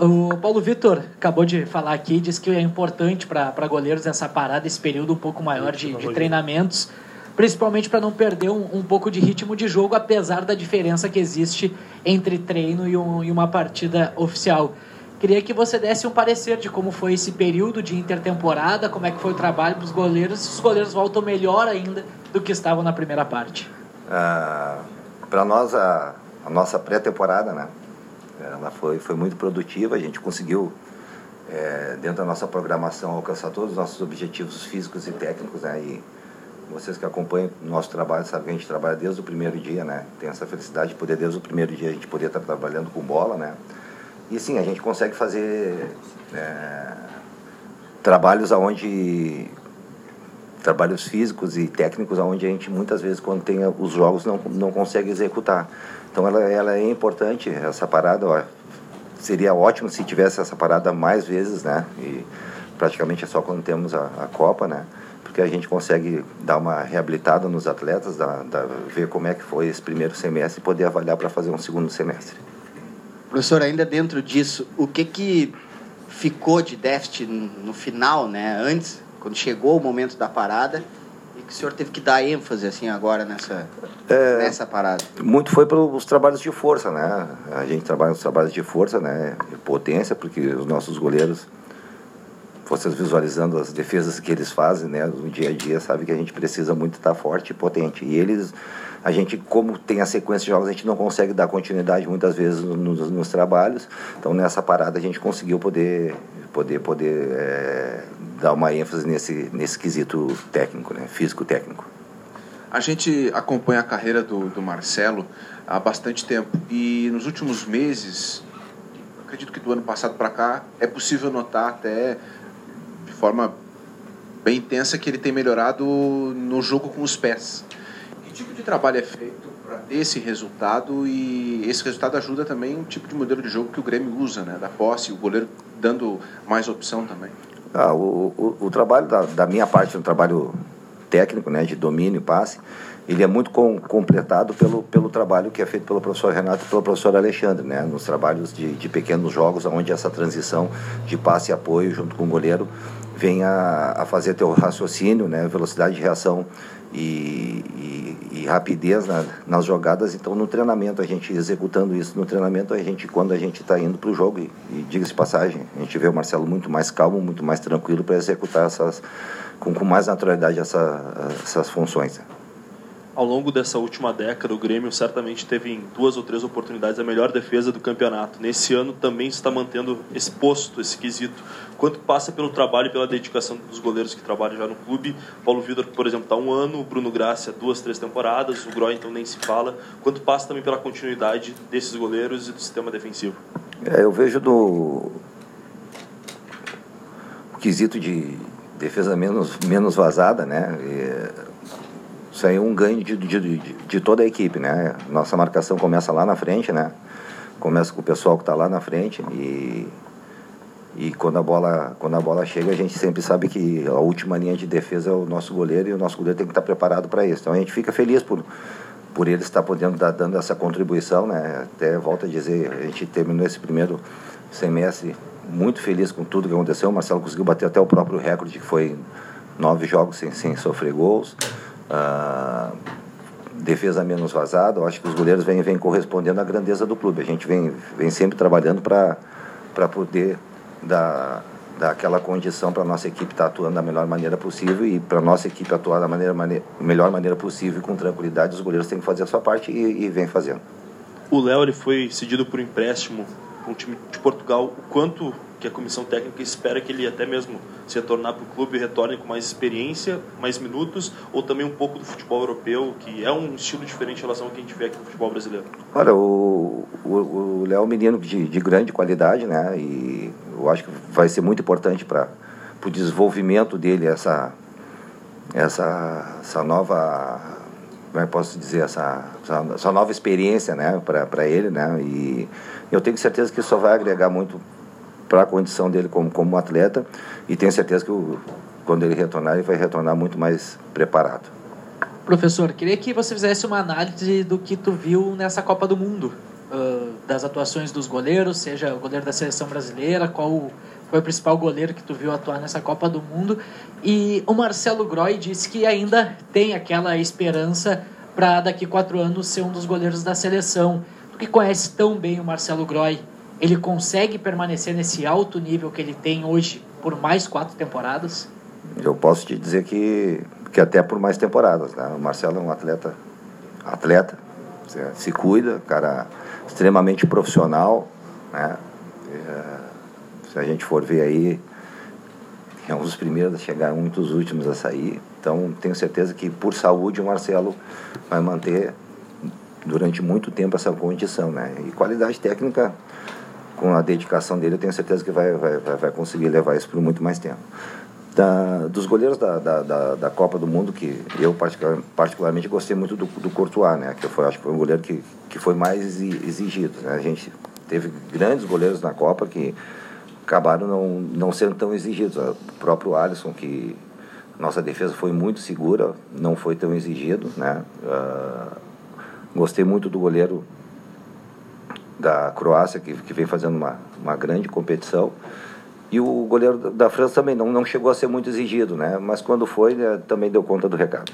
O Paulo Vitor acabou de falar aqui, disse que é importante para goleiros essa parada, esse período um pouco maior de, de treinamentos, principalmente para não perder um, um, pouco de ritmo de jogo, apesar da diferença que existe entre treino e, um, e uma partida oficial. Queria que você desse um parecer de como foi esse período de intertemporada, como é que foi o trabalho para os goleiros, se os goleiros voltam melhor ainda do que estavam na primeira parte. Ah, para nós, a, a nossa pré-temporada, né? Ela foi, foi muito produtiva, a gente conseguiu, é, dentro da nossa programação, alcançar todos os nossos objetivos físicos e técnicos, né? E vocês que acompanham o nosso trabalho sabem que a gente trabalha desde o primeiro dia, né? Tem essa felicidade de poder, desde o primeiro dia, a gente poder estar trabalhando com bola, né? E sim, a gente consegue fazer é, trabalhos aonde trabalhos físicos e técnicos aonde a gente muitas vezes quando tem os jogos não não consegue executar. Então ela, ela é importante, essa parada, ó, seria ótimo se tivesse essa parada mais vezes, né? E praticamente é só quando temos a, a Copa, né? Porque a gente consegue dar uma reabilitada nos atletas, da, da, ver como é que foi esse primeiro semestre e poder avaliar para fazer um segundo semestre. Professor, ainda dentro disso, o que que ficou de déficit no final, né? Antes, quando chegou o momento da parada, que o senhor teve que dar ênfase assim agora nessa, é, nessa parada? Muito foi pelos trabalhos de força, né? A gente trabalha nos trabalhos de força, né? Potência, porque os nossos goleiros, vocês visualizando as defesas que eles fazem, né? No dia a dia, sabe que a gente precisa muito estar forte e potente. E eles, a gente, como tem a sequência de jogos, a gente não consegue dar continuidade muitas vezes nos, nos trabalhos. Então, nessa parada, a gente conseguiu poder, poder, poder é, dar uma ênfase nesse, nesse quesito técnico, né? físico-técnico. A gente acompanha a carreira do, do Marcelo há bastante tempo e nos últimos meses, acredito que do ano passado para cá, é possível notar até forma bem intensa que ele tem melhorado no jogo com os pés. Que tipo de trabalho é feito para ter esse resultado e esse resultado ajuda também o tipo de modelo de jogo que o Grêmio usa, né? da posse, o goleiro dando mais opção também? Ah, o, o, o, trabalho da, da, minha parte, um trabalho técnico, né, de domínio e passe, ele é muito com, completado pelo, pelo trabalho que é feito pelo professor Renato e pelo professor Alexandre, né, nos trabalhos de, de pequenos jogos, onde essa transição de passe e apoio junto com o goleiro vem a, a fazer teu raciocínio, né, velocidade de reação e, e, e rapidez na, nas jogadas. Então, no treinamento, a gente executando isso no treinamento, a gente, quando a gente está indo para o jogo, e, e diga-se passagem, a gente vê o Marcelo muito mais calmo, muito mais tranquilo para executar essas, com, com mais naturalidade essa, essas funções ao longo dessa última década, o Grêmio certamente teve em duas ou três oportunidades a melhor defesa do campeonato. Nesse ano também está mantendo esse posto, esse quesito. Quanto passa pelo trabalho e pela dedicação dos goleiros que trabalham já no clube. Paulo Vitor, por exemplo, está um ano, o Bruno Gracia duas, três temporadas, o Groy então nem se fala. Quanto passa também pela continuidade desses goleiros e do sistema defensivo? É, eu vejo do o quesito de defesa menos, menos vazada, né? E isso aí é um ganho de, de, de, de, toda a equipe, né? Nossa marcação começa lá na frente, né? Começa com o pessoal que está lá na frente e, e quando, a bola, quando a bola chega, a gente sempre sabe que a última linha de defesa é o nosso goleiro e o nosso goleiro tem que estar preparado para isso. Então a gente fica feliz por, por ele estar podendo estar dando essa contribuição, né? Até volta a dizer, a gente terminou esse primeiro semestre muito feliz com tudo que aconteceu. O Marcelo conseguiu bater até o próprio recorde, que foi nove jogos sem, sem sofrer gols defesa menos vazada, eu acho que os goleiros vêm, vêm correspondendo à grandeza do clube. A gente vem, vem sempre trabalhando para poder dar, dar aquela condição para a nossa equipe estar tá atuando da melhor maneira possível e para a nossa equipe atuar da maneira, maneira, melhor maneira possível com tranquilidade, os goleiros têm que fazer a sua parte e, e vem fazendo. O Léo ele foi cedido por empréstimo para um time de Portugal. O quanto que a comissão técnica espera que ele até mesmo se retornar para o clube retorne com mais experiência, mais minutos, ou também um pouco do futebol europeu, que é um estilo diferente em relação ao que a gente vê aqui no futebol brasileiro? Olha, o Léo é um menino de, de grande qualidade, né? E eu acho que vai ser muito importante para o desenvolvimento dele essa, essa, essa nova como é que posso dizer, essa, essa, essa nova experiência né, para ele. Né, e eu tenho certeza que isso só vai agregar muito para a condição dele como, como atleta e tenho certeza que o, quando ele retornar, ele vai retornar muito mais preparado. Professor, queria que você fizesse uma análise do que tu viu nessa Copa do Mundo. Uh, das atuações dos goleiros, seja o goleiro da seleção brasileira, qual foi o principal goleiro que tu viu atuar nessa Copa do Mundo. E o Marcelo Groy disse que ainda tem aquela esperança para daqui quatro anos ser um dos goleiros da seleção. Tu que conhece tão bem o Marcelo Groy, ele consegue permanecer nesse alto nível que ele tem hoje por mais quatro temporadas? Eu posso te dizer que, que até por mais temporadas. Né? O Marcelo é um atleta, atleta, se cuida, cara extremamente profissional, né? É, se a gente for ver aí, é um dos primeiros a chegar, um dos últimos a sair. Então, tenho certeza que por saúde o Marcelo vai manter durante muito tempo essa condição, né? E qualidade técnica, com a dedicação dele, eu tenho certeza que vai, vai, vai conseguir levar isso por muito mais tempo. Da, dos goleiros da, da, da, da, Copa do Mundo, que eu particularmente gostei muito do, do Courtois, né? Que foi, acho que foi um goleiro que, que foi mais exigido. Né? A gente teve grandes goleiros na Copa que acabaram não, não sendo tão exigidos. O próprio Alisson, que nossa defesa foi muito segura, não foi tão exigido, né? Uh, gostei muito do goleiro da Croácia, que, que vem fazendo uma, uma grande competição. E o goleiro da França também não, não chegou a ser muito exigido, né? Mas quando foi, né, também deu conta do recado.